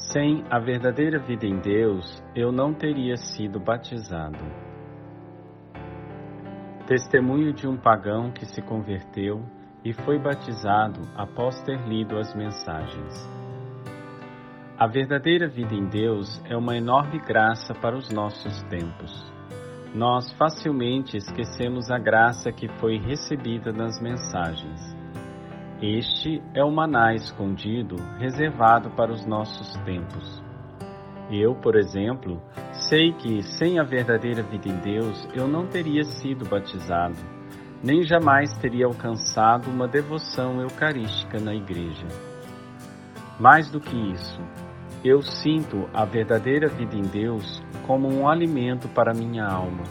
Sem a verdadeira vida em Deus, eu não teria sido batizado. Testemunho de um pagão que se converteu e foi batizado após ter lido as mensagens. A verdadeira vida em Deus é uma enorme graça para os nossos tempos. Nós facilmente esquecemos a graça que foi recebida nas mensagens. Este é o maná escondido, reservado para os nossos tempos. Eu, por exemplo, sei que sem a verdadeira vida em Deus eu não teria sido batizado, nem jamais teria alcançado uma devoção eucarística na igreja. Mais do que isso, eu sinto a verdadeira vida em Deus como um alimento para minha alma,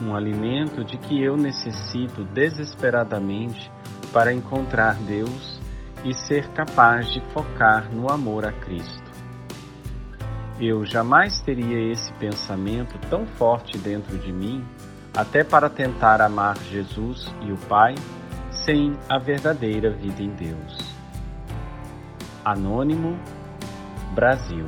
um alimento de que eu necessito desesperadamente para encontrar Deus e ser capaz de focar no amor a Cristo. Eu jamais teria esse pensamento tão forte dentro de mim, até para tentar amar Jesus e o Pai, sem a verdadeira vida em Deus. Anônimo, Brasil.